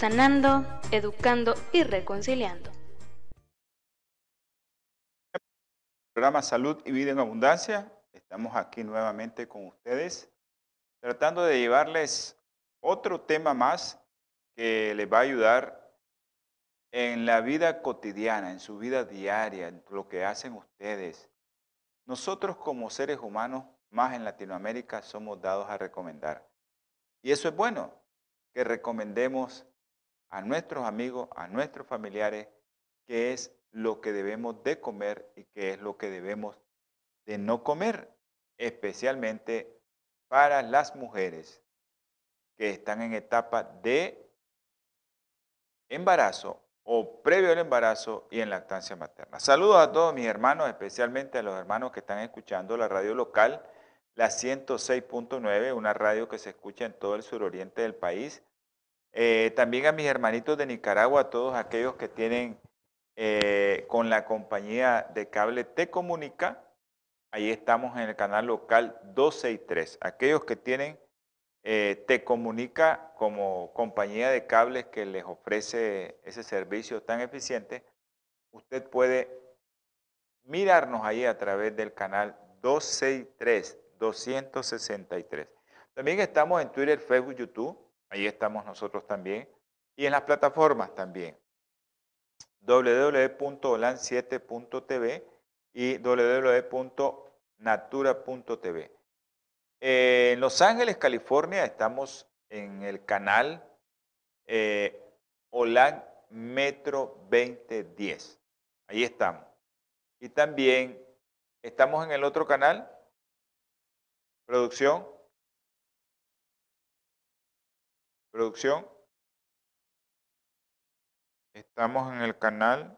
sanando, educando y reconciliando. Programa Salud y Vida en Abundancia. Estamos aquí nuevamente con ustedes, tratando de llevarles otro tema más que les va a ayudar en la vida cotidiana, en su vida diaria, en lo que hacen ustedes. Nosotros como seres humanos, más en Latinoamérica, somos dados a recomendar. Y eso es bueno, que recomendemos a nuestros amigos, a nuestros familiares, qué es lo que debemos de comer y qué es lo que debemos de no comer, especialmente para las mujeres que están en etapa de embarazo o previo al embarazo y en lactancia materna. Saludos a todos mis hermanos, especialmente a los hermanos que están escuchando la radio local, la 106.9, una radio que se escucha en todo el suroriente del país eh, también a mis hermanitos de Nicaragua, a todos aquellos que tienen eh, con la compañía de cable Te Comunica. Ahí estamos en el canal local 263. Aquellos que tienen eh, Te Comunica como compañía de cables que les ofrece ese servicio tan eficiente, usted puede mirarnos ahí a través del canal 263, 263. También estamos en Twitter, Facebook, YouTube Ahí estamos nosotros también. Y en las plataformas también. www.olan7.tv y www.natura.tv. en Los Ángeles, California, estamos en el canal eh, Olan Metro 2010. Ahí estamos. Y también estamos en el otro canal, producción, Producción. Estamos en el canal.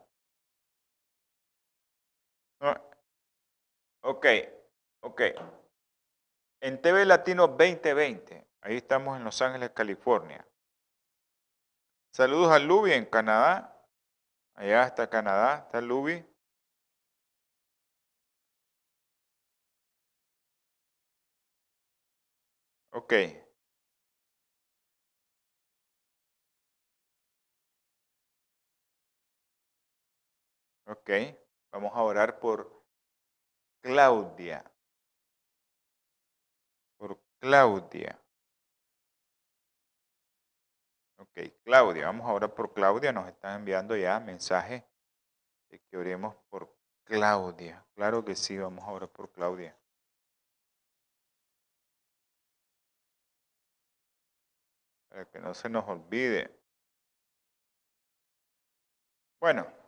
Ok, ok. En TV Latino 2020. Ahí estamos en Los Ángeles, California. Saludos a Luby en Canadá. Allá está Canadá, está Luby. Ok. Ok, vamos a orar por Claudia. Por Claudia. Ok, Claudia, vamos a orar por Claudia. Nos están enviando ya mensajes de que oremos por Claudia. Claro que sí, vamos a orar por Claudia. Para que no se nos olvide. Bueno.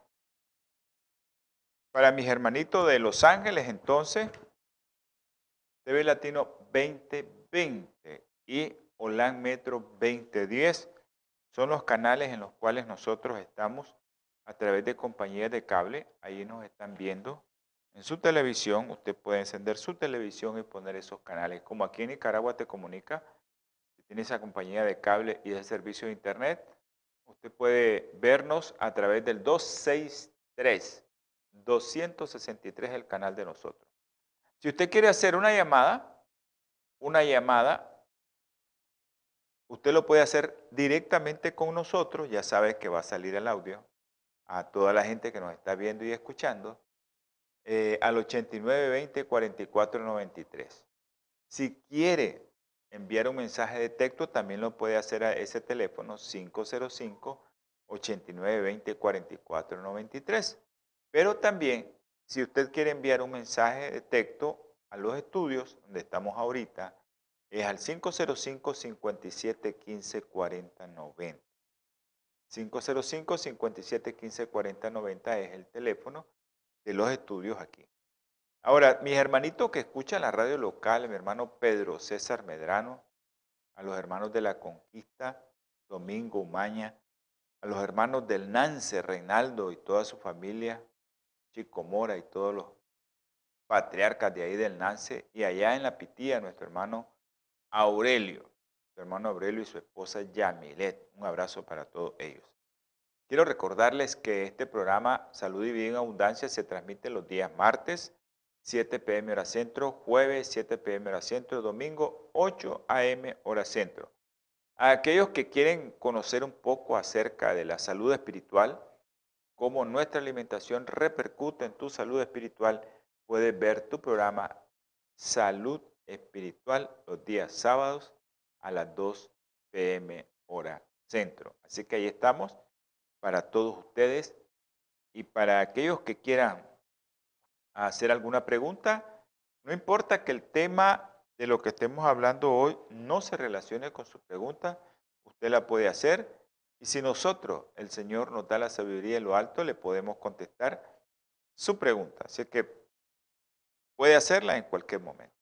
Para mis hermanitos de Los Ángeles, entonces, TV Latino 2020 y Holan Metro 2010 son los canales en los cuales nosotros estamos a través de compañías de cable. Ahí nos están viendo en su televisión. Usted puede encender su televisión y poner esos canales. Como aquí en Nicaragua te comunica, tiene esa compañía de cable y ese servicio de internet, usted puede vernos a través del 263 263 es el canal de nosotros. Si usted quiere hacer una llamada, una llamada, usted lo puede hacer directamente con nosotros, ya sabe que va a salir el audio a toda la gente que nos está viendo y escuchando, eh, al 8920-4493. Si quiere enviar un mensaje de texto, también lo puede hacer a ese teléfono 505-8920-4493. Pero también, si usted quiere enviar un mensaje de texto a los estudios donde estamos ahorita, es al 505 57 15 40 90. 505 57 15 40 90 es el teléfono de los estudios aquí. Ahora, mis hermanitos que escuchan la radio local, mi hermano Pedro César Medrano, a los hermanos de la Conquista, Domingo Umaña, a los hermanos del Nance, Reinaldo y toda su familia, Chico Mora y todos los patriarcas de ahí del Nance, y allá en la Pitía, nuestro hermano Aurelio, su hermano Aurelio y su esposa Yamilet. Un abrazo para todos ellos. Quiero recordarles que este programa Salud y Vida en Abundancia se transmite los días martes, 7 pm hora centro, jueves 7 pm hora centro, domingo 8 am hora centro. A aquellos que quieren conocer un poco acerca de la salud espiritual, cómo nuestra alimentación repercute en tu salud espiritual, puedes ver tu programa Salud Espiritual los días sábados a las 2 pm hora centro. Así que ahí estamos para todos ustedes. Y para aquellos que quieran hacer alguna pregunta, no importa que el tema de lo que estemos hablando hoy no se relacione con su pregunta, usted la puede hacer y si nosotros, el Señor nos da la sabiduría en lo alto, le podemos contestar su pregunta. Así que puede hacerla en cualquier momento.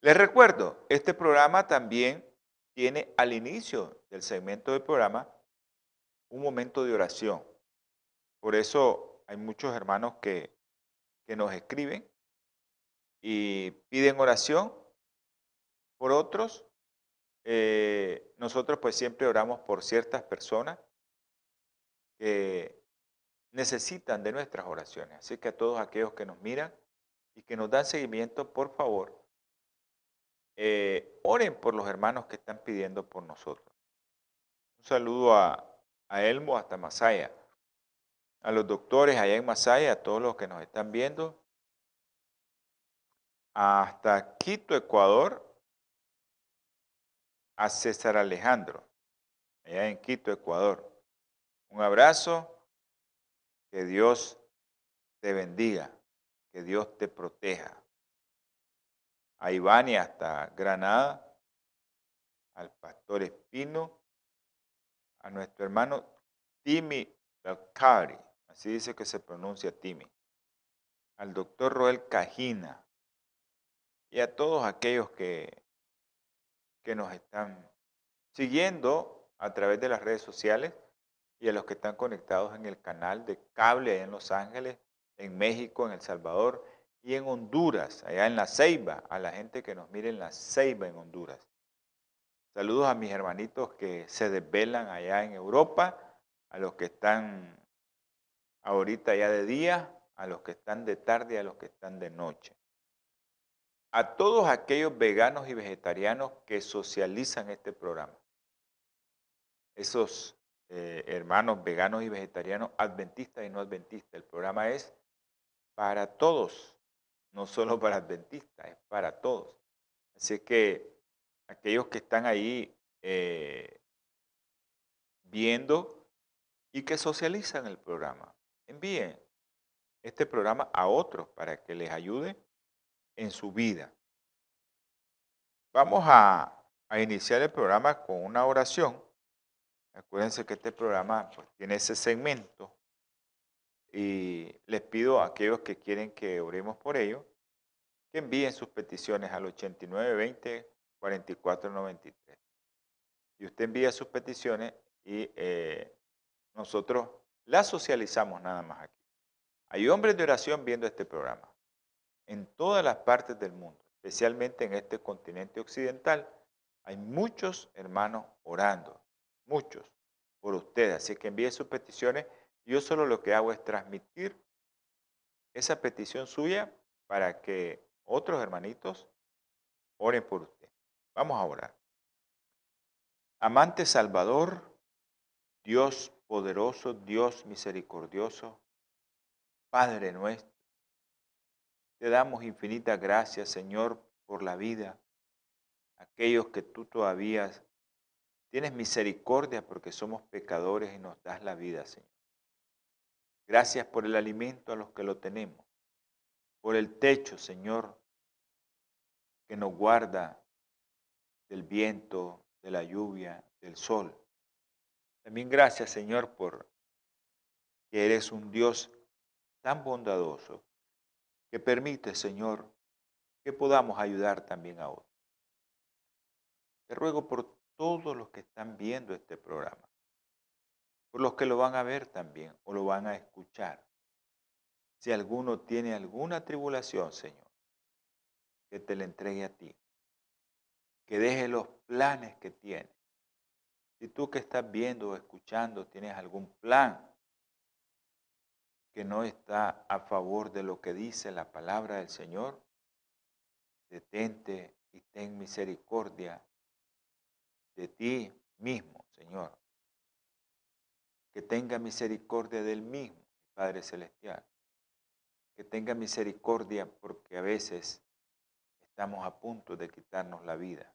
Les recuerdo, este programa también tiene al inicio del segmento del programa un momento de oración. Por eso hay muchos hermanos que, que nos escriben y piden oración por otros. Eh, nosotros pues siempre oramos por ciertas personas que necesitan de nuestras oraciones. Así que a todos aquellos que nos miran y que nos dan seguimiento, por favor, eh, oren por los hermanos que están pidiendo por nosotros. Un saludo a, a Elmo hasta Masaya, a los doctores allá en Masaya, a todos los que nos están viendo, hasta Quito, Ecuador, a César Alejandro, allá en Quito, Ecuador. Un abrazo, que Dios te bendiga, que Dios te proteja a Ivani hasta Granada, al pastor Espino, a nuestro hermano Timi Belcari, así dice que se pronuncia Timi, al doctor Roel Cajina y a todos aquellos que, que nos están siguiendo a través de las redes sociales y a los que están conectados en el canal de cable en Los Ángeles, en México, en El Salvador y en Honduras, allá en La Ceiba, a la gente que nos mire en La Ceiba, en Honduras. Saludos a mis hermanitos que se desvelan allá en Europa, a los que están ahorita ya de día, a los que están de tarde a los que están de noche. A todos aquellos veganos y vegetarianos que socializan este programa. Esos eh, hermanos veganos y vegetarianos, adventistas y no adventistas. El programa es para todos no solo para adventistas, es para todos. Así que aquellos que están ahí eh, viendo y que socializan el programa, envíen este programa a otros para que les ayude en su vida. Vamos a, iniciar el programa con una oración. Acuérdense que este programa pues, tiene ese segmento y les pido a aquellos que quieren que oremos por ellos, que envíen sus peticiones al 8920 4493. Y usted envía sus peticiones y eh, nosotros las socializamos nada más aquí. Hay hombres de oración viendo este programa en todas las partes del mundo, especialmente en este continente occidental. Hay muchos hermanos orando, muchos, por ustedes. Así que envíe sus peticiones yo solo lo que hago es transmitir esa petición suya para que otros hermanitos oren por usted. Vamos a orar. Amante Salvador, Dios poderoso, Dios misericordioso, Padre nuestro, te damos infinitas gracias, Señor, por la vida. Aquellos que tú todavía tienes misericordia porque somos pecadores y nos das la vida, Señor. Gracias por el alimento a los que lo tenemos, por el techo, Señor, que nos guarda del viento, de la lluvia, del sol. También gracias, Señor, por que eres un Dios tan bondadoso que permite, Señor, que podamos ayudar también a otros. Te ruego por todos los que están viendo este programa, por los que lo van a ver también o lo van a escuchar. Si alguno tiene alguna tribulación, Señor, que te la entregue a ti, que deje los planes que tiene. Si tú que estás viendo o escuchando tienes algún plan que no está a favor de lo que dice la palabra del Señor, detente y ten misericordia de ti mismo, Señor. Que tenga misericordia del mismo, Padre Celestial. Que tenga misericordia porque a veces estamos a punto de quitarnos la vida.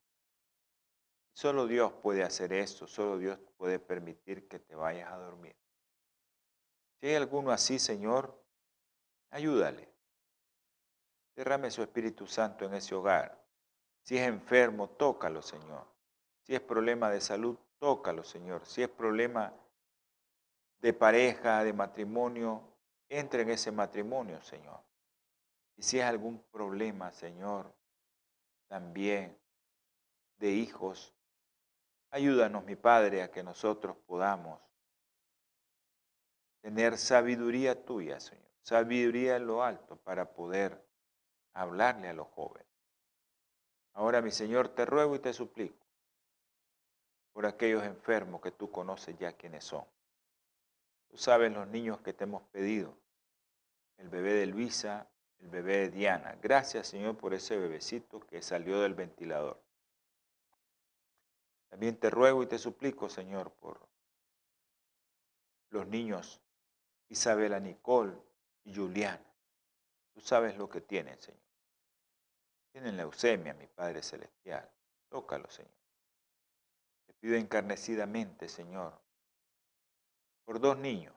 Solo Dios puede hacer eso, solo Dios puede permitir que te vayas a dormir. Si hay alguno así, Señor, ayúdale. Derrame su Espíritu Santo en ese hogar. Si es enfermo, tócalo, Señor. Si es problema de salud, tócalo, Señor. Si es problema de pareja, de matrimonio, entre en ese matrimonio, Señor. Y si es algún problema, Señor, también de hijos, ayúdanos, mi Padre, a que nosotros podamos tener sabiduría tuya, Señor. Sabiduría en lo alto para poder hablarle a los jóvenes. Ahora, mi Señor, te ruego y te suplico por aquellos enfermos que tú conoces ya quiénes son. Tú sabes los niños que te hemos pedido, el bebé de Luisa, el bebé de Diana. Gracias, Señor, por ese bebecito que salió del ventilador. También te ruego y te suplico, Señor, por los niños Isabela Nicole y Juliana. Tú sabes lo que tienen, Señor. Tienen leucemia, mi Padre Celestial. Tócalo, Señor. Te pido encarnecidamente, Señor, por dos niños,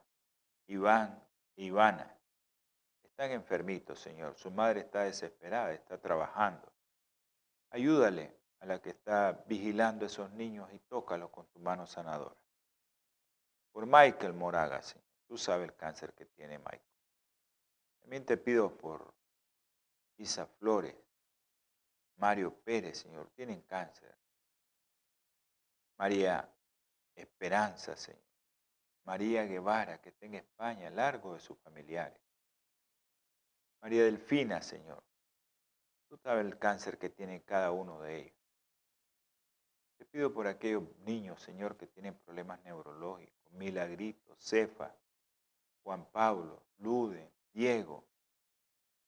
Iván e Ivana. Están enfermitos, Señor. Su madre está desesperada, está trabajando. Ayúdale a la que está vigilando a esos niños y tócalo con tu mano sanadora. Por Michael Moraga, Señor. Tú sabes el cáncer que tiene Michael. También te pido por Isa Flores, Mario Pérez, Señor, tienen cáncer. María Esperanza, Señor. María Guevara, que está en España, largo de sus familiares. María Delfina, Señor. Tú sabes el cáncer que tiene cada uno de ellos. Te pido por aquellos niños, Señor, que tienen problemas neurológicos, Milagrito, Cefa, Juan Pablo, Lude, Diego,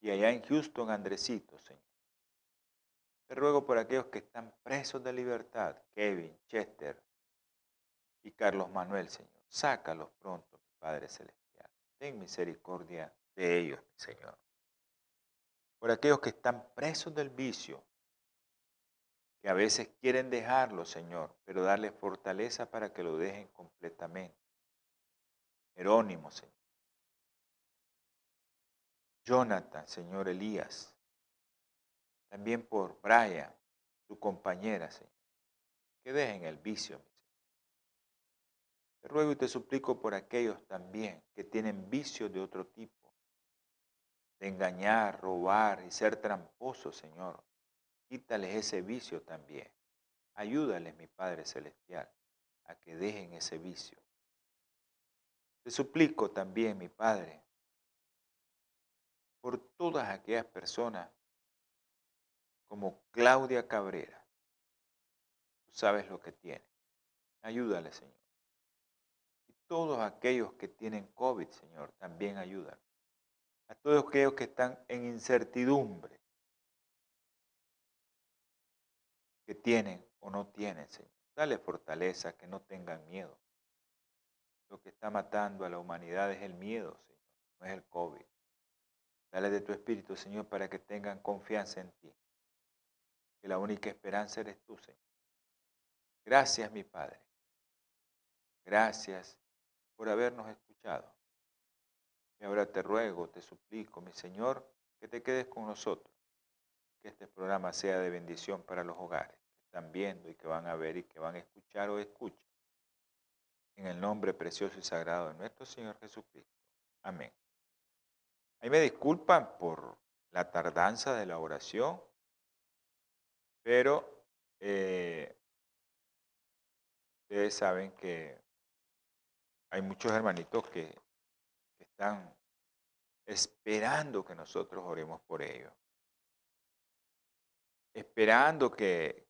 y allá en Houston, Andresito, Señor. Te ruego por aquellos que están presos de libertad, Kevin, Chester y Carlos Manuel, Señor. Sácalos pronto, Padre Celestial. Ten misericordia de ellos, Señor. Por aquellos que están presos del vicio, que a veces quieren dejarlo, Señor, pero darle fortaleza para que lo dejen completamente. Jerónimo, Señor. Jonathan, Señor Elías, también por Brian, su compañera, Señor, que dejen el vicio, mi Señor. Te ruego y te suplico por aquellos también que tienen vicios de otro tipo, de engañar, robar y ser tramposos, Señor. Quítales ese vicio también. Ayúdales, mi Padre Celestial, a que dejen ese vicio. Te suplico también, mi Padre, por todas aquellas personas como Claudia Cabrera. Tú sabes lo que tiene. Ayúdale, Señor. Y todos aquellos que tienen COVID, Señor, también ayúdale. A todos aquellos que están en incertidumbre, que tienen o no tienen, Señor. Dale fortaleza, que no tengan miedo. Lo que está matando a la humanidad es el miedo, Señor, no es el COVID. Dale de tu espíritu, Señor, para que tengan confianza en ti. Que la única esperanza eres tú, Señor. Gracias, mi Padre. Gracias por habernos escuchado. Y ahora te ruego, te suplico, mi Señor, que te quedes con nosotros. Que este programa sea de bendición para los hogares que están viendo y que van a ver y que van a escuchar o escuchan. En el nombre precioso y sagrado de nuestro Señor Jesucristo. Amén. Ahí me disculpan por la tardanza de la oración, pero eh, ustedes saben que hay muchos hermanitos que están esperando que nosotros oremos por ellos. Esperando que,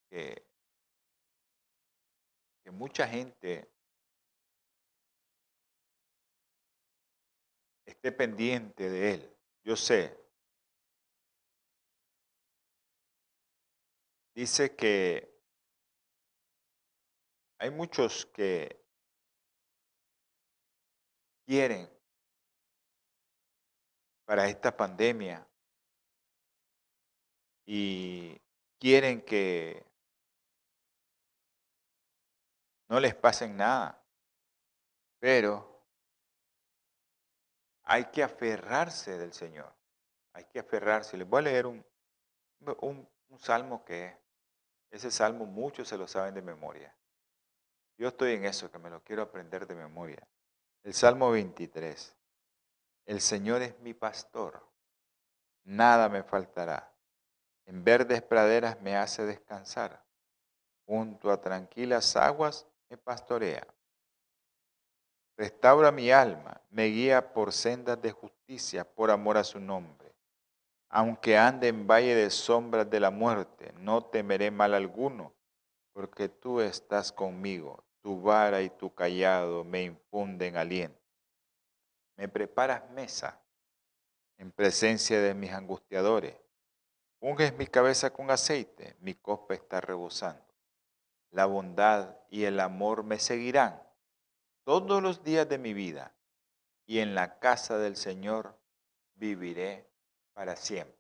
mucha gente esté pendiente de él. Yo sé. Dice que hay muchos que quieren para esta pandemia y quieren que no les pasen nada, pero hay que aferrarse del Señor, hay que aferrarse. Les voy a leer un, un, salmo que ese salmo muchos se lo saben de memoria. Yo estoy en eso, que me lo quiero aprender de memoria. El Salmo 23. El Señor es mi pastor, nada me faltará. En verdes praderas me hace descansar, junto a tranquilas aguas me pastorea. Restaura mi alma, me guía por sendas de justicia, por amor a su nombre. Aunque ande en valle de sombras de la muerte, no temeré mal alguno, porque tú estás conmigo, tu vara y tu callado me infunden aliento. Me preparas mesa en presencia de mis angustiadores. Unges mi cabeza con aceite, mi copa está rebosando. La bondad y el amor me seguirán todos los días de mi vida, y en la casa del Señor viviré para siempre.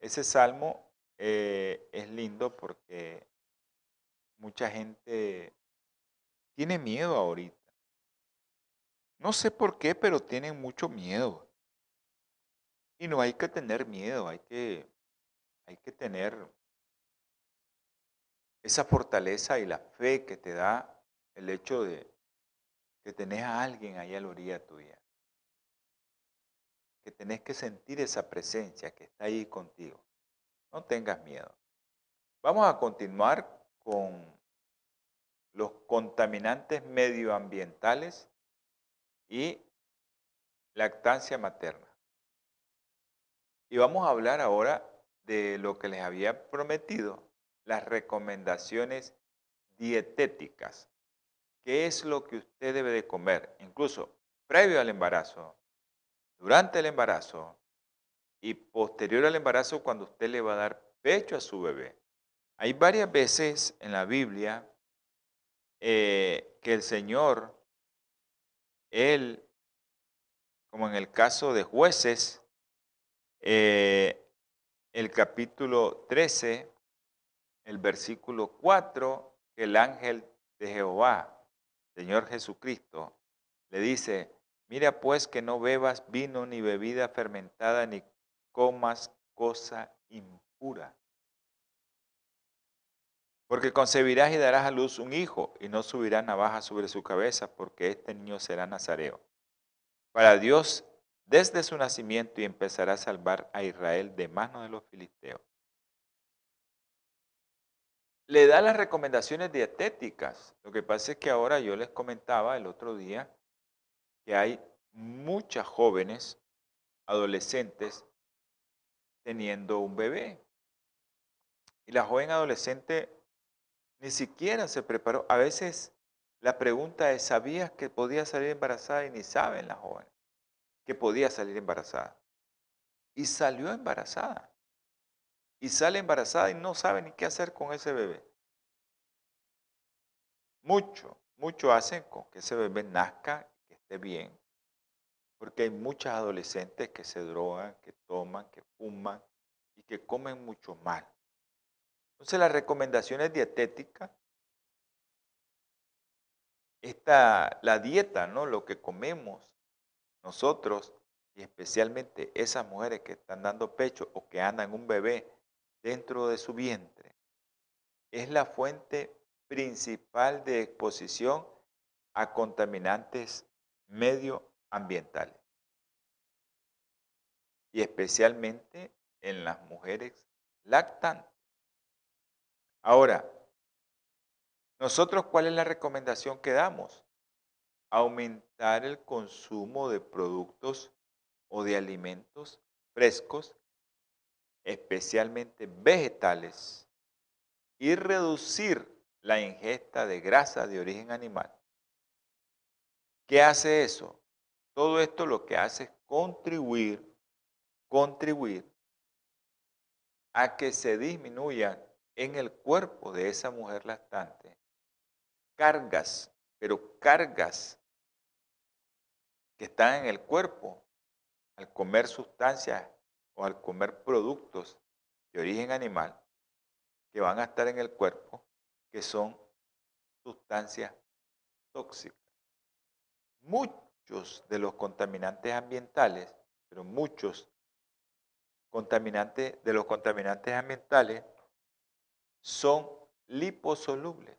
Ese salmo eh, es lindo porque mucha gente tiene miedo ahorita. No sé por qué, pero tienen mucho miedo. Y no hay que tener miedo, hay que, hay que tener esa fortaleza y la fe que te da el hecho de que tenés a alguien ahí a la orilla tuya. Que tenés que sentir esa presencia que está ahí contigo. No tengas miedo. Vamos a continuar con los contaminantes medioambientales y lactancia materna. Y vamos a hablar ahora de lo que les había prometido, las recomendaciones dietéticas. ¿Qué es lo que usted debe de comer? Incluso previo al embarazo, durante el embarazo y posterior al embarazo cuando usted le va a dar pecho a su bebé. Hay varias veces en la Biblia eh, que el Señor él, como en el caso de jueces, eh, el capítulo 13, el versículo 4, que el ángel de Jehová, Señor Jesucristo, le dice, mira pues que no bebas vino ni bebida fermentada ni comas cosa impura. Porque concebirás y darás a luz un hijo, y no subirá navaja sobre su cabeza, porque este niño será nazareo. Para Dios desde su nacimiento y empezará a salvar a Israel de manos de los filisteos. Le da las recomendaciones dietéticas. Lo que pasa es que ahora yo les comentaba el otro día que hay muchas jóvenes, adolescentes, teniendo un bebé. Y la joven adolescente ni siquiera se preparó. A veces la pregunta es, ¿sabías que podía salir embarazada? Y ni saben la joven que podía salir embarazada. Y salió embarazada. Y sale embarazada y no sabe ni qué hacer con ese bebé. Mucho, mucho hacen con que ese bebé nazca, que esté bien. Porque hay muchas adolescentes que se drogan, que toman, que fuman y que comen mucho mal. Entonces las recomendaciones dietéticas, esta, la dieta, ¿no? lo que comemos nosotros y especialmente esas mujeres que están dando pecho o que andan un bebé dentro de su vientre, es la fuente principal de exposición a contaminantes medioambientales y especialmente en las mujeres lactantes. Ahora, nosotros, ¿cuál es la recomendación que damos? aumentar el consumo de productos o de alimentos frescos, especialmente vegetales, y reducir la ingesta de grasa de origen animal. ¿Qué hace eso? Todo esto lo que hace es contribuir, contribuir a que se disminuyan en el cuerpo de esa mujer lactante cargas, pero cargas que están en el cuerpo al comer sustancias o al comer productos de origen animal que van a estar en el cuerpo, que son sustancias tóxicas. Muchos de los contaminantes ambientales, pero muchos contaminantes de los contaminantes ambientales son liposolubles.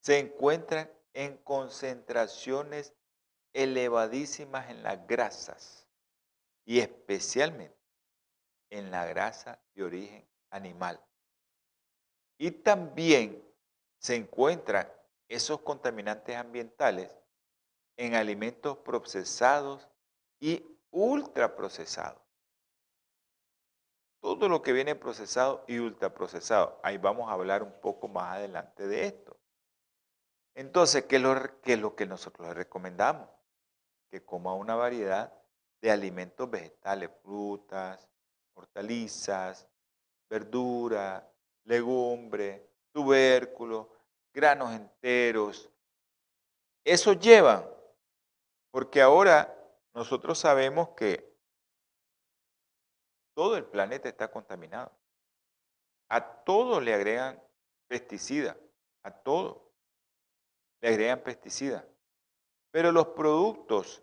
Se encuentran en concentraciones elevadísimas en las grasas y especialmente en la grasa de origen animal. Y también se encuentran esos contaminantes ambientales en alimentos procesados y ultraprocesados. Todo lo que viene procesado y ultraprocesado. Ahí vamos a hablar un poco más adelante de esto. Entonces, ¿qué es lo, que nosotros recomendamos? Que coma una variedad de alimentos vegetales, frutas, hortalizas, verduras, legumbre, tubérculos, granos enteros. Eso lleva, porque ahora nosotros sabemos que todo el planeta está contaminado. A todo le agregan pesticidas, a todo le agregan pesticidas. Pero los productos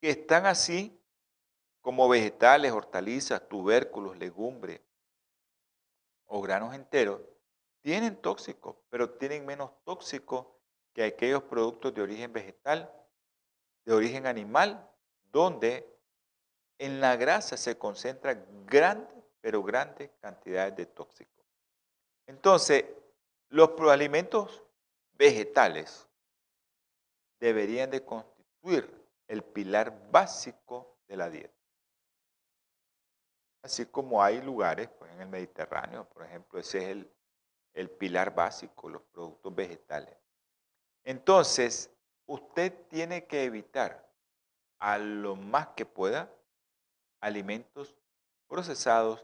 que están así, como vegetales, hortalizas, tubérculos, legumbres o granos enteros, tienen tóxicos, pero tienen menos tóxicos que aquellos productos de origen vegetal, de origen animal, donde en la grasa se concentran grandes, pero grandes cantidades de tóxicos. Entonces, los alimentos vegetales deberían de constituir el pilar básico de la dieta. Así como hay lugares pues, en el Mediterráneo, por ejemplo, ese es el, el pilar básico, los productos vegetales. Entonces, usted tiene que evitar a lo más que pueda alimentos procesados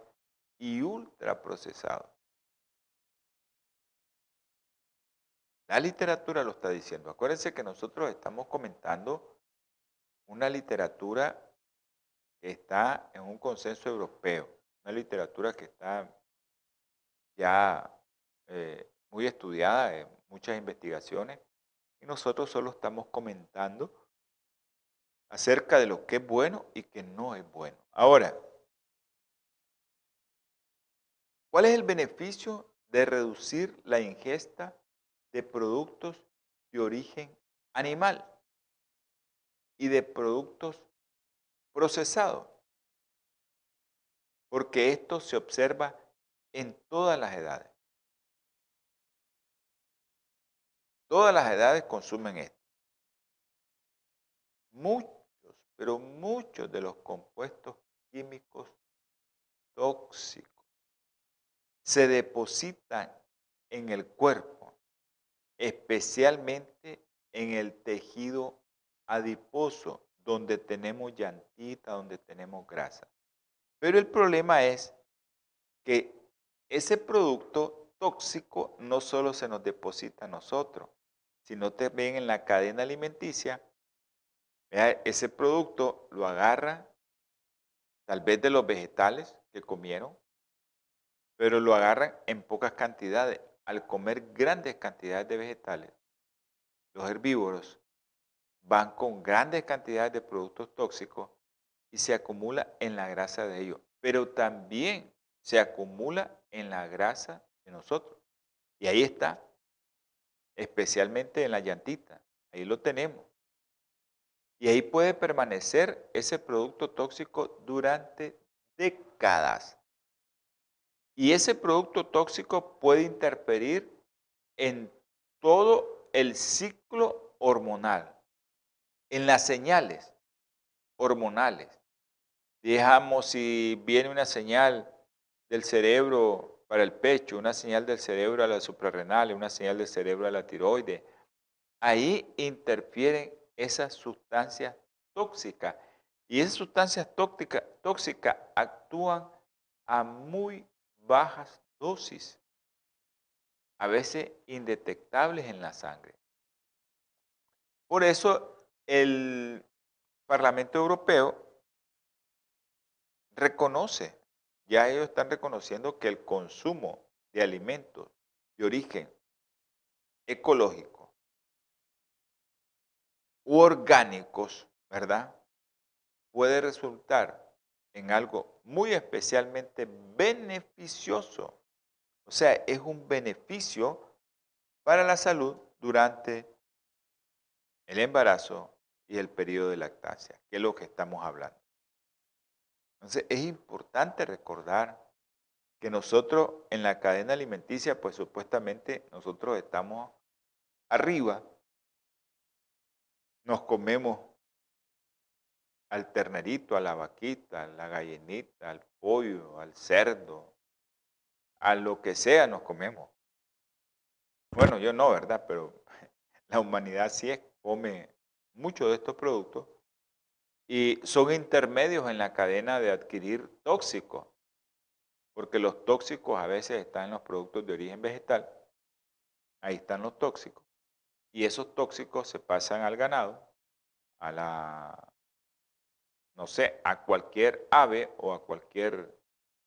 y ultraprocesados. La literatura lo está diciendo. Acuérdense que nosotros estamos comentando una literatura está en un consenso europeo, una literatura que está ya eh, muy estudiada en muchas investigaciones, y nosotros solo estamos comentando acerca de lo que es bueno y que no es bueno. Ahora, ¿cuál es el beneficio de reducir la ingesta de productos de origen animal y de productos procesados, porque esto se observa en todas las edades. Todas las edades consumen esto. Muchos, pero muchos de los compuestos químicos tóxicos se depositan en el cuerpo especialmente en el tejido adiposo, donde tenemos llantita, donde tenemos grasa. Pero el problema es que ese producto tóxico no solo se nos deposita a nosotros, sino también en la cadena alimenticia. ese producto lo agarra tal vez de los vegetales que comieron, pero lo agarran en pocas cantidades al comer grandes cantidades de vegetales, los herbívoros van con grandes cantidades de productos tóxicos y se acumula en la grasa de ellos, pero también se acumula en la grasa de nosotros. Y ahí está, especialmente en la llantita, ahí lo tenemos. Y ahí puede permanecer ese producto tóxico durante décadas. Y ese producto tóxico puede interferir en todo el ciclo hormonal, en las señales hormonales. Digamos, si viene una señal del cerebro para el pecho, una señal del cerebro a la suprarrenal, una señal del cerebro a la tiroides, ahí interfieren esas sustancias tóxicas. Y esas sustancias tóxicas, tóxicas actúan a muy bajas dosis, a veces indetectables en la sangre. Por eso el Parlamento Europeo reconoce, ya ellos están reconociendo que el consumo de alimentos de origen ecológico u orgánicos, ¿verdad? Puede resultar en algo muy especialmente beneficioso. O sea, es un beneficio para la salud durante el embarazo y el periodo de lactancia, que es lo que estamos hablando. Entonces, es importante recordar que nosotros en la cadena alimenticia, pues supuestamente nosotros estamos arriba, nos comemos al ternerito, a la vaquita, a la gallinita, al pollo, al cerdo, a lo que sea nos comemos. Bueno, yo no, ¿verdad? Pero la humanidad sí es, come muchos de estos productos y son intermedios en la cadena de adquirir tóxicos, porque los tóxicos a veces están en los productos de origen vegetal, ahí están los tóxicos, y esos tóxicos se pasan al ganado, a la, no sé, a cualquier ave o a cualquier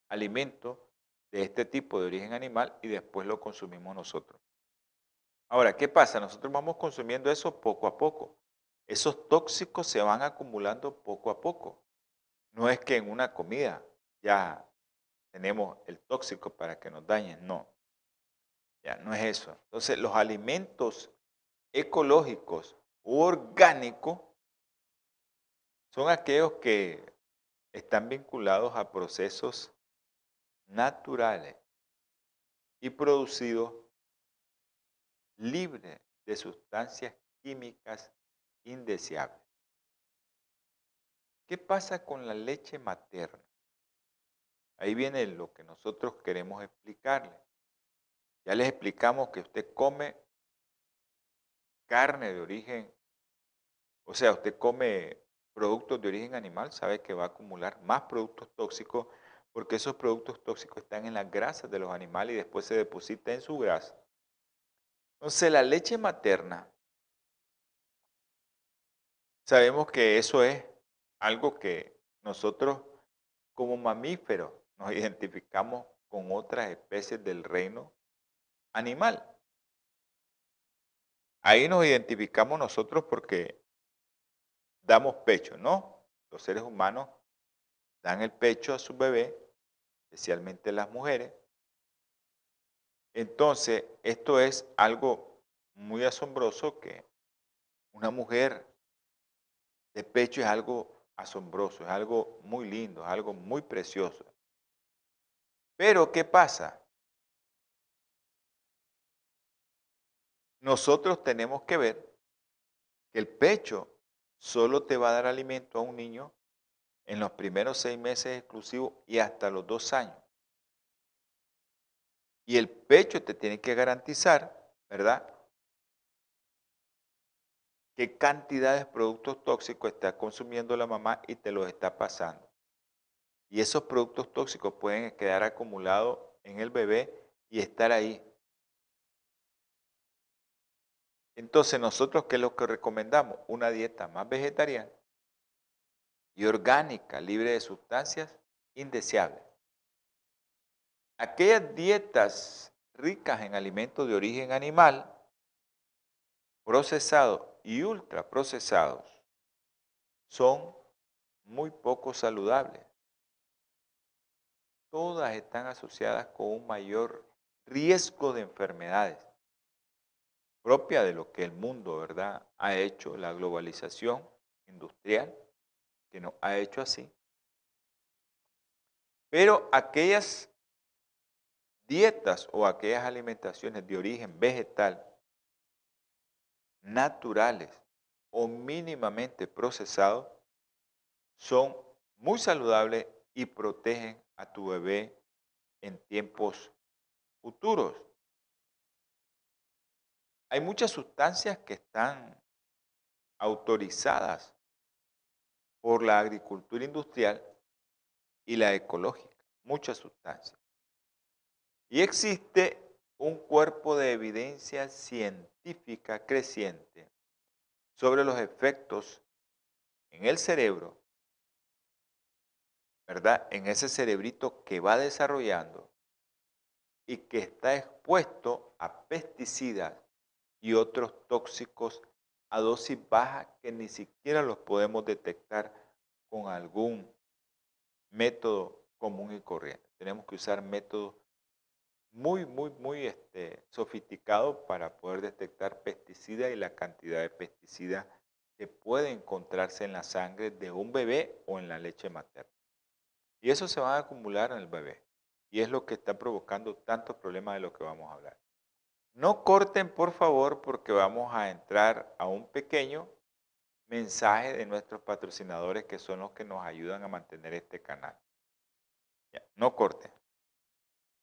alimento de este tipo de origen animal y después lo consumimos nosotros. Ahora, ¿qué pasa? Nosotros vamos consumiendo eso poco a poco esos tóxicos se van acumulando poco a poco. No es que en una comida ya tenemos el tóxico para que nos dañen, no. Ya no es eso. Entonces, los alimentos ecológicos u orgánicos son aquellos que están vinculados a procesos naturales y producidos libres de sustancias químicas indeseable. ¿Qué pasa con la leche materna? Ahí viene lo que nosotros queremos explicarle. Ya les explicamos que usted come carne de origen, o sea, usted come productos de origen animal, sabe que va a acumular más productos tóxicos porque esos productos tóxicos están en las grasas de los animales y después se deposita en su grasa. Entonces la leche materna Sabemos que eso es algo que nosotros como mamíferos nos identificamos con otras especies del reino animal. Ahí nos identificamos nosotros porque damos pecho, ¿no? Los seres humanos dan el pecho a su bebé, especialmente las mujeres. Entonces, esto es algo muy asombroso que una mujer de pecho es algo asombroso, es algo muy lindo, es algo muy precioso. Pero, ¿qué pasa? Nosotros tenemos que ver que el pecho solo te va a dar alimento a un niño en los primeros seis meses exclusivos y hasta los dos años. Y el pecho te tiene que garantizar, ¿verdad? Qué cantidad de productos tóxicos está consumiendo la mamá y te los está pasando. Y esos productos tóxicos pueden quedar acumulados en el bebé y estar ahí. Entonces nosotros, ¿qué es lo que recomendamos? Una dieta más vegetariana y orgánica, libre de sustancias indeseables. Aquellas dietas ricas en alimentos de origen animal, procesados y ultraprocesados son muy poco saludables. Todas están asociadas con un mayor riesgo de enfermedades, propia de lo que el mundo, ¿verdad?, ha hecho, la globalización industrial, que nos ha hecho así. Pero aquellas dietas o aquellas alimentaciones de origen vegetal naturales o mínimamente procesados son muy saludables y protegen a tu bebé en tiempos futuros. Hay muchas sustancias que están autorizadas por la agricultura industrial y la ecológica, muchas sustancias. Y existe un cuerpo de evidencia científica creciente sobre los efectos en el cerebro, ¿verdad? En ese cerebrito que va desarrollando y que está expuesto a pesticidas y otros tóxicos a dosis baja que ni siquiera los podemos detectar con algún método común y corriente. Tenemos que usar métodos muy, muy, muy este, sofisticados para poder detectar pesticidas y la cantidad de pesticidas que puede encontrarse en la sangre de un bebé o en la leche materna. Y eso se va a acumular en el bebé. Y es lo que está provocando tantos problemas de los que vamos a hablar. No corten, por favor, porque vamos a entrar a un pequeño mensaje de nuestros patrocinadores que son los que nos ayudan a mantener este canal. no corten.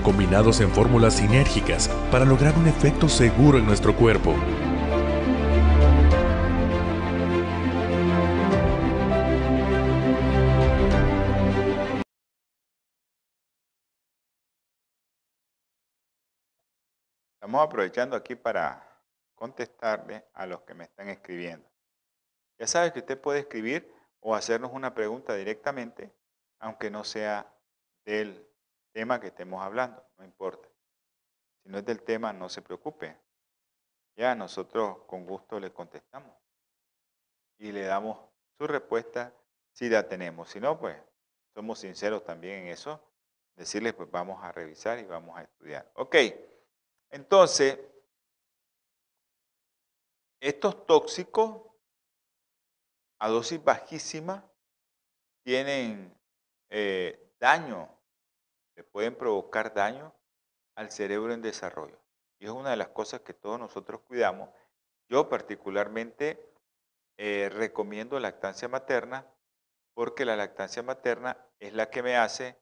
combinados en fórmulas sinérgicas para lograr un efecto seguro en nuestro cuerpo. Estamos aprovechando aquí para contestarle a los que me están escribiendo. Ya sabe que usted puede escribir o hacernos una pregunta directamente, aunque no sea del tema que estemos hablando, no importa. Si no es del tema, no se preocupe. Ya nosotros con gusto le contestamos y le damos su respuesta si la tenemos. Si no, pues somos sinceros también en eso. Decirles, pues vamos a revisar y vamos a estudiar. Ok. Entonces, estos tóxicos a dosis bajísima tienen eh, daño, pueden provocar daño al cerebro en desarrollo. Y es una de las cosas que todos nosotros cuidamos. Yo particularmente eh, recomiendo lactancia materna porque la lactancia materna es la que me hace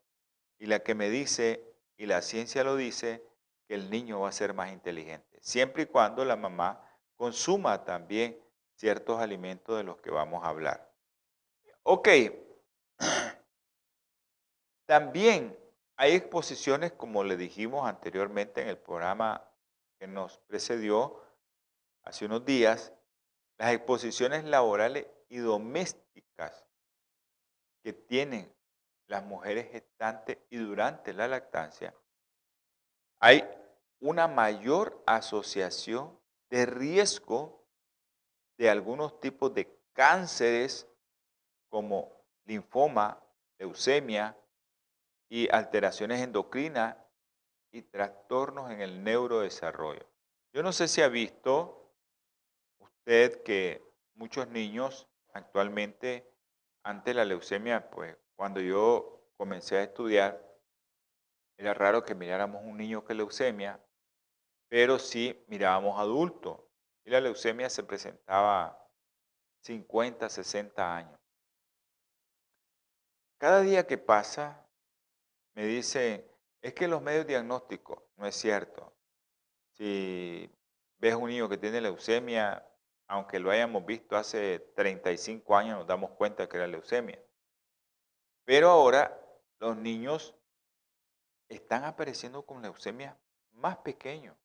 y la que me dice, y la ciencia lo dice, que el niño va a ser más inteligente, siempre y cuando la mamá consuma también ciertos alimentos de los que vamos a hablar. Ok, también hay exposiciones, como le dijimos anteriormente en el programa que nos precedió hace unos días, las exposiciones laborales y domésticas que tienen las mujeres gestantes y durante la lactancia, hay una mayor asociación de riesgo de algunos tipos de cánceres como linfoma, leucemia y alteraciones endocrinas y trastornos en el neurodesarrollo. Yo no sé si ha visto usted que muchos niños actualmente ante la leucemia, pues cuando yo comencé a estudiar, era raro que miráramos un niño con leucemia pero sí mirábamos adultos. Y la leucemia se presentaba 50, 60 años. Cada día que pasa, me dice, es que los medios diagnósticos, no es cierto. Si ves un niño que tiene leucemia, aunque lo hayamos visto hace 35 años, nos damos cuenta que era leucemia. Pero ahora los niños están apareciendo con leucemia más pequeños.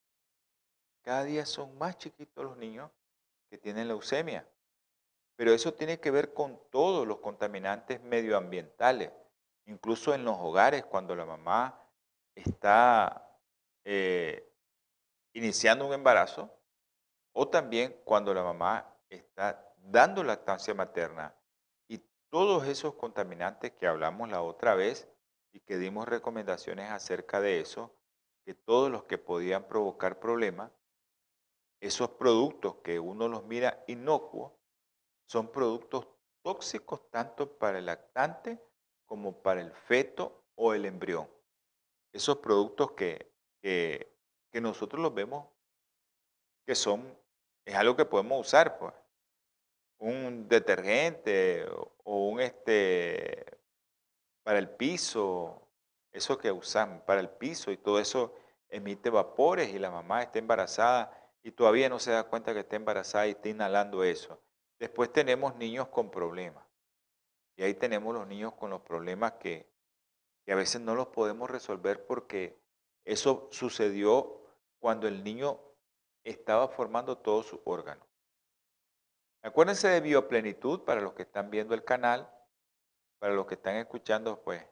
Cada día son más chiquitos los niños que tienen leucemia. Pero eso tiene que ver con todos los contaminantes medioambientales, incluso en los hogares, cuando la mamá está eh, iniciando un embarazo, o también cuando la mamá está dando lactancia materna. Y todos esos contaminantes que hablamos la otra vez y que dimos recomendaciones acerca de eso, que todos los que podían provocar problemas, esos productos que uno los mira inocuos, son productos tóxicos tanto para el lactante como para el feto o el embrión. Esos productos que, que, nosotros los vemos que son, es algo que podemos usar, pues. Un detergente o un este para el piso, eso que usan para el piso y todo eso emite vapores y la mamá está embarazada y todavía no se da cuenta que está embarazada y está inhalando eso. Después tenemos niños con problemas. Y ahí tenemos los niños con los problemas que, a veces no los podemos resolver porque eso sucedió cuando el niño estaba formando todos sus órganos. Acuérdense de bioplenitud para los que están viendo el canal, para los que están escuchando, pues,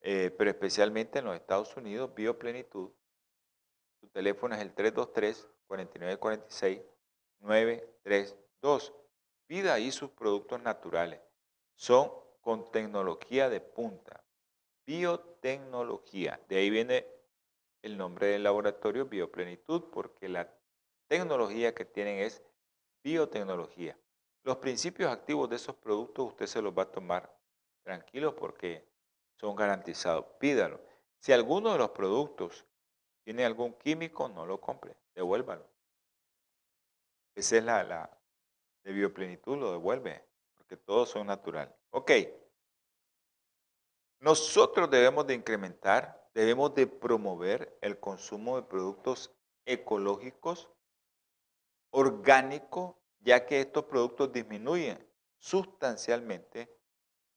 eh, pero especialmente en los Estados Unidos, bioplenitud. Su teléfono es el 323-4946-932. Pida ahí sus productos naturales. Son con tecnología de punta. Biotecnología. De ahí viene el nombre del laboratorio Bioplenitud, porque la tecnología que tienen es biotecnología. Los principios activos de esos productos usted se los va a tomar tranquilo porque son garantizados. Pídalo. Si alguno de los productos tiene algún químico, no lo compre, devuélvalo. Esa es la, la de bioplenitud, lo devuelve, porque todos son naturales. Ok. Nosotros debemos de incrementar, debemos de promover el consumo de productos ecológicos, orgánicos, ya que estos productos disminuyen sustancialmente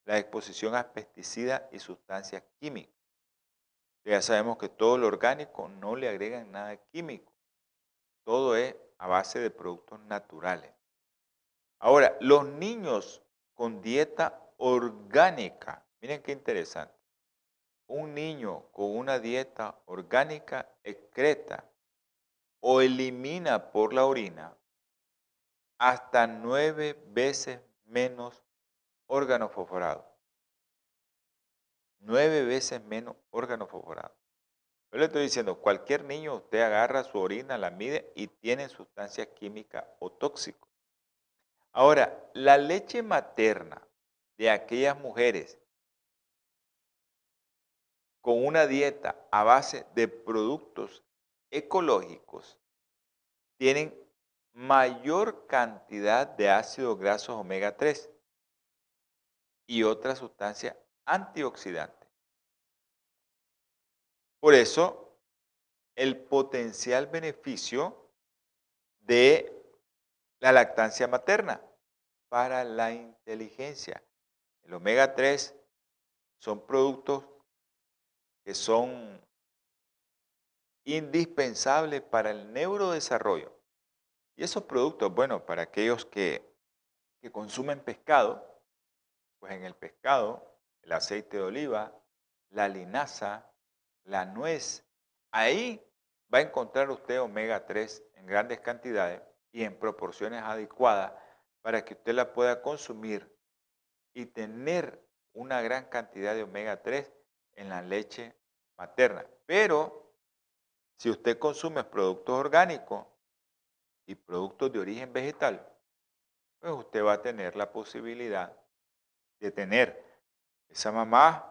la exposición a pesticidas y sustancias químicas. Ya sabemos que todo lo orgánico no le agregan nada químico. Todo es a base de productos naturales. Ahora, los niños con dieta orgánica, miren qué interesante. Un niño con una dieta orgánica excreta o elimina por la orina hasta nueve veces menos órgano fosforado. Nueve veces menos órgano fosforado. Yo le estoy diciendo, cualquier niño usted agarra su orina, la mide y tiene sustancias químicas o tóxicos. Ahora, la leche materna de aquellas mujeres con una dieta a base de productos ecológicos tienen mayor cantidad de ácidos grasos omega 3 y otra sustancia antioxidante. Por eso, el potencial beneficio de la lactancia materna para la inteligencia. El omega 3 son productos que son indispensables para el neurodesarrollo. Y esos productos, bueno, para aquellos que, que consumen pescado, pues en el pescado, el aceite de oliva, la linaza, la nuez, ahí va a encontrar usted omega 3 en grandes cantidades y en proporciones adecuadas para que usted la pueda consumir y tener una gran cantidad de omega 3 en la leche materna. Pero si usted consume productos orgánicos y productos de origen vegetal, pues usted va a tener la posibilidad de tener esa mamá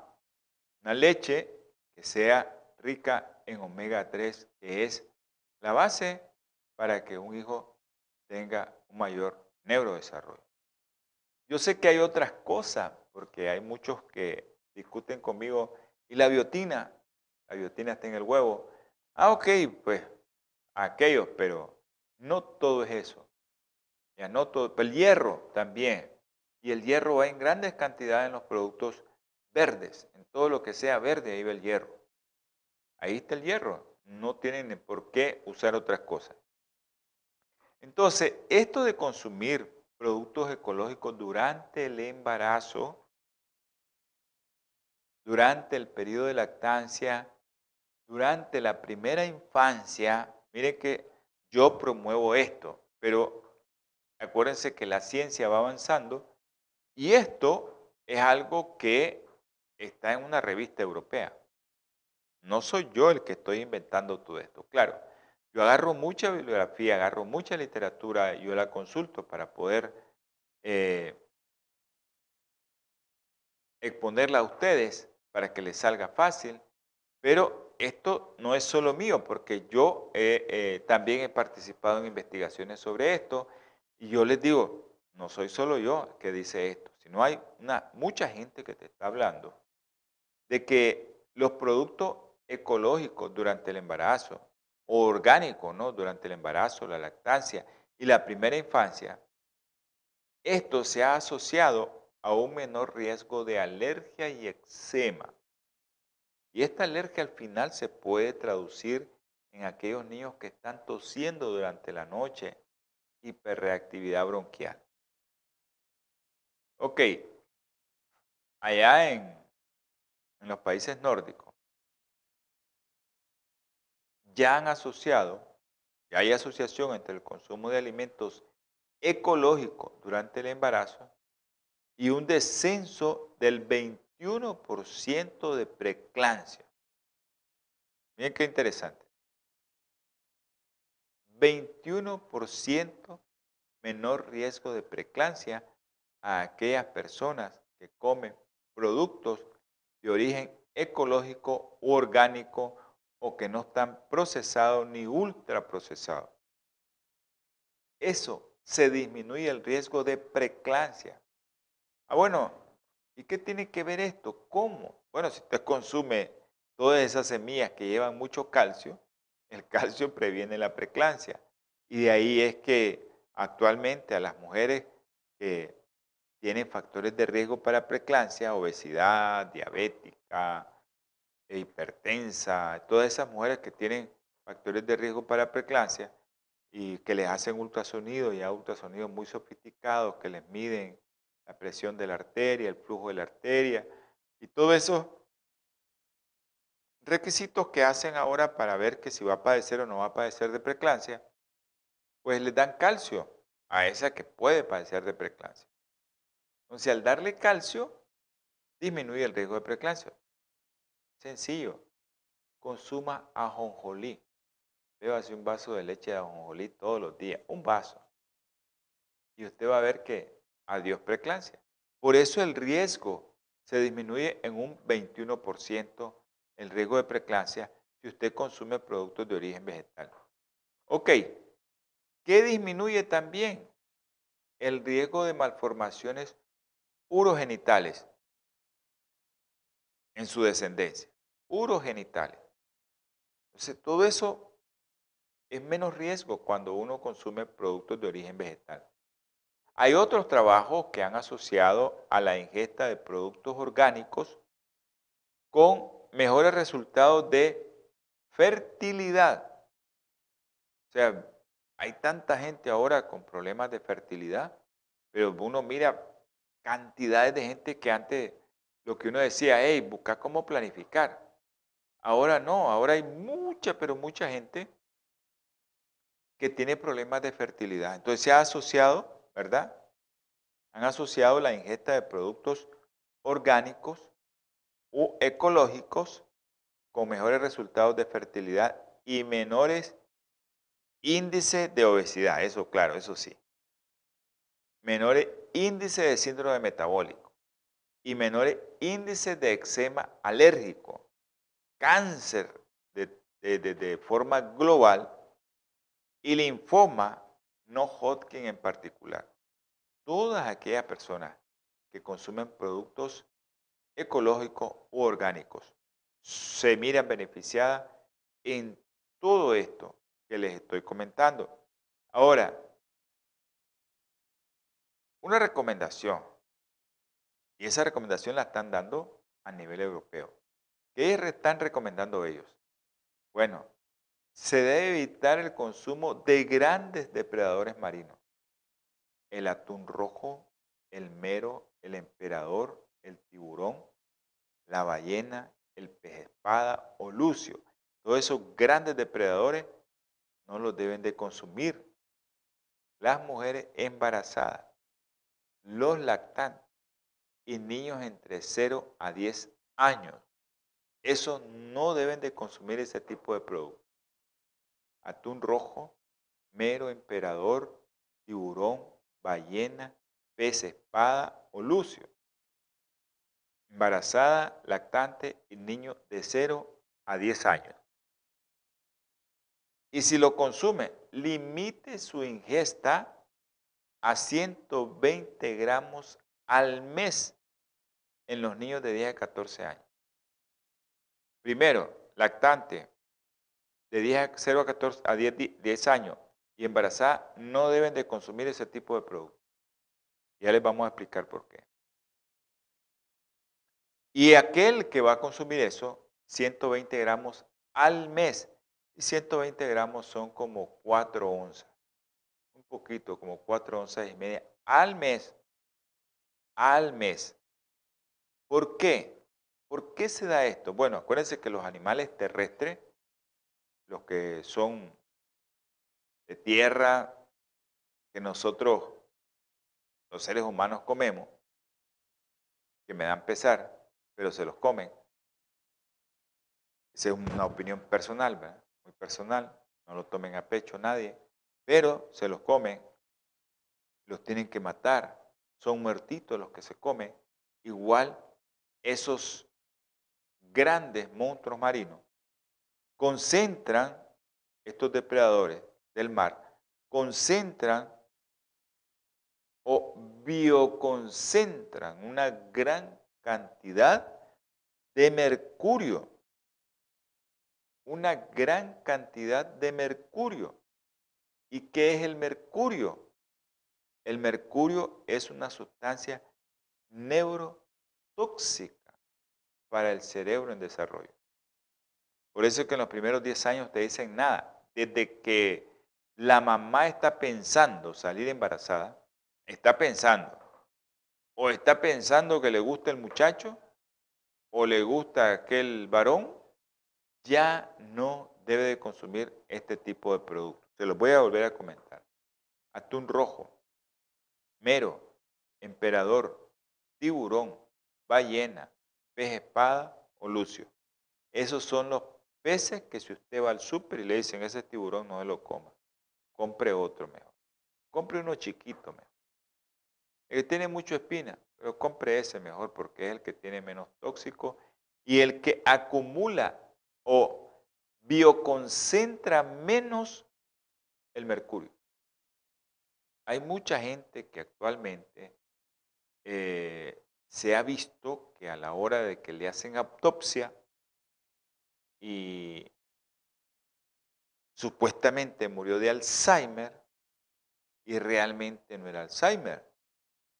una leche que sea rica en omega 3, que es la base para que un hijo tenga un mayor neurodesarrollo. Yo sé que hay otras cosas, porque hay muchos que discuten conmigo, y la biotina, la biotina está en el huevo. Ah, ok, pues aquellos, pero no todo es eso. Ya no todo, el hierro también. Y el hierro va en grandes cantidades en los productos verdes. En todo lo que sea verde, ahí va el hierro. Ahí está el hierro. No tienen por qué usar otras cosas. Entonces, esto de consumir productos ecológicos durante el embarazo, durante el periodo de lactancia, durante la primera infancia, mire que yo promuevo esto, pero Acuérdense que la ciencia va avanzando y esto es algo que está en una revista europea. No soy yo el que estoy inventando todo esto. Claro, yo agarro mucha bibliografía, agarro mucha literatura, yo la consulto para poder eh, exponerla a ustedes para que les salga fácil, pero esto no es solo mío, porque yo eh, también he participado en investigaciones sobre esto y yo les digo, no soy solo yo que dice esto, sino hay una, mucha gente que te está hablando de que los productos ecológicos durante el embarazo, o orgánicos ¿no? durante el embarazo, la lactancia y la primera infancia, esto se ha asociado a un menor riesgo de alergia y eczema. Y esta alergia al final se puede traducir en aquellos niños que están tosiendo durante la noche, hiperreactividad bronquial. Ok, allá en, en los países nórdicos ya han asociado, ya hay asociación entre el consumo de alimentos ecológicos durante el embarazo y un descenso del 21% de preeclampsia. Miren qué interesante. 21% menor riesgo de preeclampsia a aquellas personas que comen productos de origen ecológico orgánico o que no están procesados ni ultraprocesados. Eso se disminuye el riesgo de preeclampsia. Ah, bueno, ¿y qué tiene que ver esto? ¿Cómo? Bueno, si usted consume todas esas semillas que llevan mucho calcio, el calcio previene la preeclampsia. Y de ahí es que actualmente a las mujeres que tienen factores de riesgo para preeclampsia, obesidad, diabética, hipertensa, todas esas mujeres que tienen factores de riesgo para preeclampsia y que les hacen ultrasonido, ya ultrasonidos muy sofisticados que les miden la presión de la arteria, el flujo de la arteria y todo eso requisitos que hacen ahora para ver que si va a padecer o no va a padecer de preeclampsia, pues le dan calcio a esa que puede padecer de preeclampsia. Entonces, al darle calcio, disminuye el riesgo de preeclampsia. Sencillo, consuma ajonjolí. así un vaso de leche de ajonjolí todos los días, un vaso. Y usted va a ver que adiós preeclampsia. Por eso el riesgo se disminuye en un 21% el riesgo de preeclampsia si usted consume productos de origen vegetal. Ok, ¿qué disminuye también? El riesgo de malformaciones urogenitales en su descendencia. Urogenitales. Entonces, todo eso es menos riesgo cuando uno consume productos de origen vegetal. Hay otros trabajos que han asociado a la ingesta de productos orgánicos con mejores resultados de fertilidad. O sea, hay tanta gente ahora con problemas de fertilidad, pero uno mira cantidades de gente que antes lo que uno decía, hey, busca cómo planificar. Ahora no, ahora hay mucha, pero mucha gente que tiene problemas de fertilidad. Entonces se ha asociado, ¿verdad? Han asociado la ingesta de productos orgánicos u ecológicos con mejores resultados de fertilidad y menores índices de obesidad. Eso, claro, eso sí. Menores índices de síndrome metabólico y menores índices de eczema alérgico, cáncer de, de forma global y linfoma no Hodgkin en particular. Todas aquellas personas que consumen productos ecológicos u orgánicos se miran beneficiadas en todo esto que les estoy comentando. Ahora, una recomendación y esa recomendación la están dando a nivel europeo. ¿Qué están recomendando ellos? Bueno, se debe evitar el consumo de grandes depredadores marinos. El atún rojo, el mero, el emperador, el tiburón, la ballena, el pez espada o lucio. Todos esos grandes depredadores no los deben de consumir las mujeres embarazadas, los lactantes y niños entre 0 a 10 años. Esos no deben de consumir ese tipo de productos. Atún rojo, mero, emperador, tiburón, ballena, pez espada o lucio. Embarazada, lactante y niño de 0 a 10 años. Y si lo consume, limite su ingesta a 120 gramos al mes en los niños de 10 a 14 años. Primero, lactante de 10 a 0 a 14 a 10, 10 años y embarazada no deben de consumir ese tipo de productos. Ya les vamos a explicar por qué. Y aquel que va a consumir eso, 120 gramos al mes. Y 120 gramos son como 4 onzas. Un poquito, como 4 onzas y media al mes. Al mes. ¿Por qué? ¿Por qué se da esto? Bueno, acuérdense que los animales terrestres, los que son de tierra, que nosotros, los seres humanos, comemos, que me dan pesar, pero se los comen. Esa es una opinión personal, ¿verdad? muy personal, no lo tomen a pecho nadie, pero se los comen, los tienen que matar, son muertitos los que se comen, igual esos grandes monstruos marinos concentran, estos depredadores del mar, concentran o bioconcentran una gran cantidad de mercurio. Una gran cantidad de mercurio. ¿Y qué es el mercurio? El mercurio es una sustancia neurotóxica para el cerebro en desarrollo. Por eso es que en los primeros 10 años te dicen nada. Desde que la mamá está pensando salir embarazada, está pensando o está pensando que le gusta el muchacho o le gusta aquel varón, ya no debe de consumir este tipo de productos. Se los voy a volver a comentar. Atún rojo, mero, emperador, tiburón, ballena, pez espada o lucio. Esos son los peces que si usted va al súper y le dicen ese tiburón no se lo coma, compre otro mejor. Compre uno chiquito mejor. El que tiene mucho espina, pero compre ese mejor porque es el que tiene menos tóxico y el que acumula o bioconcentra menos el mercurio. Hay mucha gente que actualmente eh, se ha visto que a la hora de que le hacen autopsia y supuestamente murió de Alzheimer y realmente no era Alzheimer,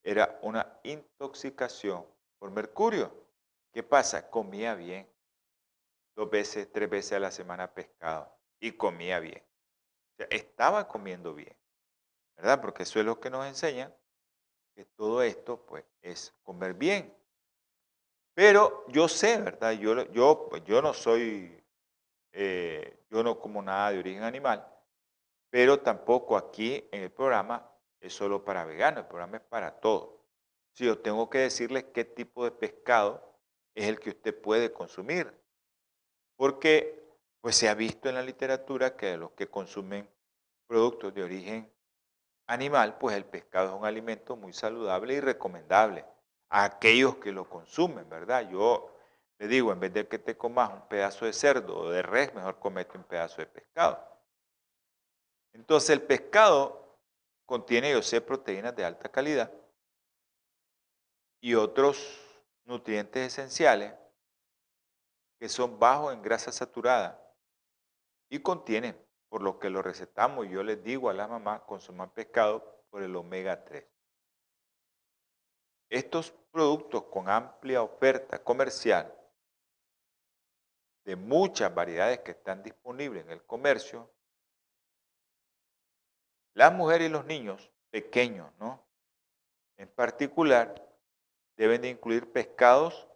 era una intoxicación por mercurio. ¿Qué pasa? Comía bien. Dos veces, tres veces a la semana pescado. Y comía bien. O sea, estaba comiendo bien. ¿Verdad? Porque eso es lo que nos enseña que todo esto pues es comer bien. Pero yo sé, ¿verdad? Yo, yo, pues, yo no soy, eh, yo no como nada de origen animal, pero tampoco aquí en el programa es solo para veganos, el programa es para todos. Si yo tengo que decirles qué tipo de pescado es el que usted puede consumir. Porque pues se ha visto en la literatura que los que consumen productos de origen animal, pues el pescado es un alimento muy saludable y recomendable a aquellos que lo consumen, ¿verdad? Yo le digo, en vez de que te comas un pedazo de cerdo o de res, mejor comete un pedazo de pescado. Entonces el pescado contiene, yo sé, proteínas de alta calidad y otros nutrientes esenciales que son bajos en grasa saturada y contienen, por lo que lo recetamos, yo les digo a la mamá, consuman pescado por el omega 3. Estos productos con amplia oferta comercial de muchas variedades que están disponibles en el comercio las mujeres y los niños pequeños, ¿no? En particular, deben de incluir pescados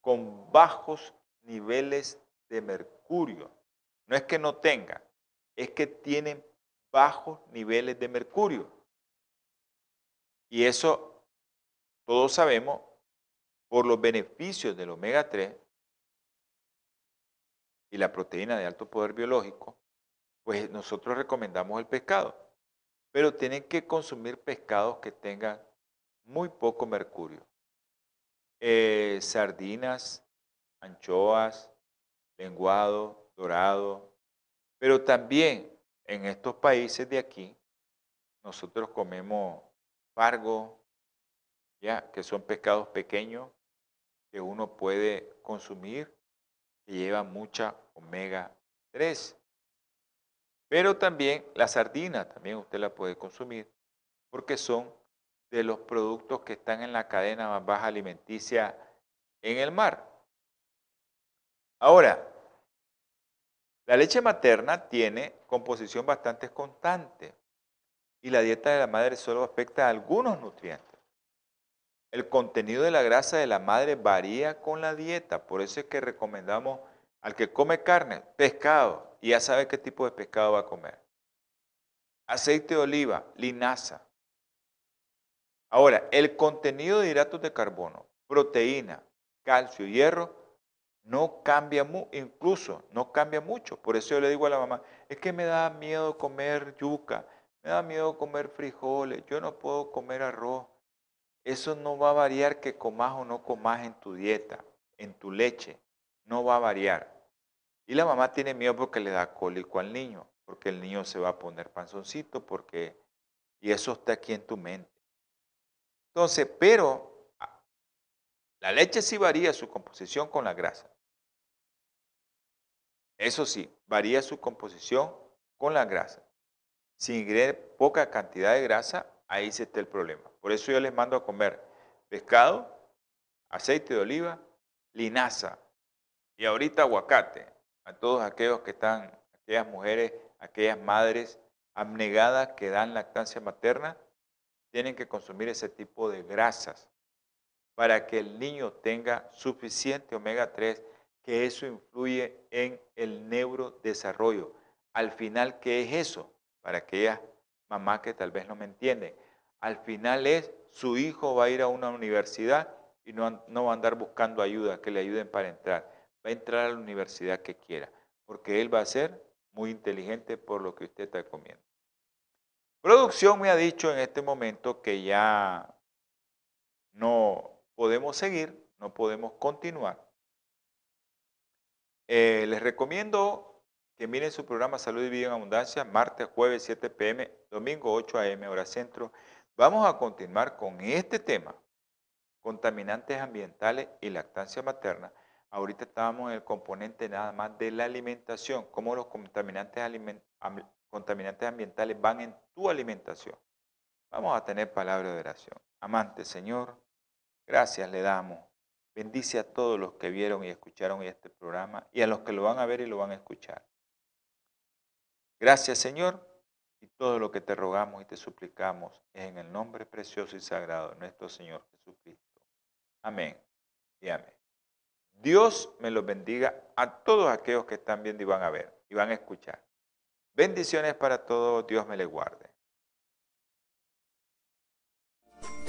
con bajos niveles de mercurio. No es que no tengan, es que tienen bajos niveles de mercurio. Y eso todos sabemos por los beneficios del omega 3 y la proteína de alto poder biológico, pues nosotros recomendamos el pescado. Pero tienen que consumir pescados que tengan muy poco mercurio. Eh, sardinas, anchoas, lenguado, dorado. Pero también en estos países de aquí, nosotros comemos pargo, ya, que son pescados pequeños que uno puede consumir, que llevan mucha omega 3. Pero también la sardina, también usted la puede consumir, porque son de los productos que están en la cadena más baja alimenticia en el mar. Ahora, la leche materna tiene composición bastante constante y la dieta de la madre solo afecta a algunos nutrientes. El contenido de la grasa de la madre varía con la dieta, por eso es que recomendamos al que come carne, pescado, y ya sabe qué tipo de pescado va a comer. Aceite de oliva, linaza, Ahora, el contenido de hidratos de carbono, proteína, calcio, hierro, no cambia, incluso no cambia mucho. Por eso yo le digo a la mamá, es que me da miedo comer yuca, me da miedo comer frijoles, yo no puedo comer arroz. Eso no va a variar que comas o no comas en tu dieta, en tu leche, no va a variar. Y la mamá tiene miedo porque le da cólico al niño, porque el niño se va a poner panzoncito, porque... Y eso está aquí en tu mente. Entonces, pero la leche sí varía su composición con la grasa. Eso sí, varía su composición con la grasa. Si ingiere poca cantidad de grasa, ahí se está el problema. Por eso yo les mando a comer pescado, aceite de oliva, linaza y ahorita aguacate. A todos aquellos que están, aquellas mujeres, aquellas madres abnegadas que dan lactancia materna, tienen que consumir ese tipo de grasas para que el niño tenga suficiente omega 3, que eso influye en el neurodesarrollo. Al final, ¿qué es eso? Para aquellas mamás que tal vez no me entienden. Al final es su hijo va a ir a una universidad y no, no va a andar buscando ayuda, que le ayuden para entrar. Va a entrar a la universidad que quiera, porque él va a ser muy inteligente por lo que usted está comiendo. Producción me ha dicho en este momento que ya no podemos seguir, no podemos continuar. Eh, les recomiendo que miren su programa Salud y Vida en Abundancia, martes, jueves, 7 pm, domingo, 8 am, hora centro. Vamos a continuar con este tema, contaminantes ambientales y lactancia materna. Ahorita estábamos en el componente nada más de la alimentación, cómo los contaminantes contaminantes ambientales van en tu alimentación. Vamos a tener palabra de oración. Amante Señor, gracias le damos. Bendice a todos los que vieron y escucharon este programa y a los que lo van a ver y lo van a escuchar. Gracias Señor y todo lo que te rogamos y te suplicamos es en el nombre precioso y sagrado de nuestro Señor Jesucristo. Amén y amén. Dios me los bendiga a todos aquellos que están viendo y van a ver y van a escuchar. Bendiciones para todos, Dios me le guarde.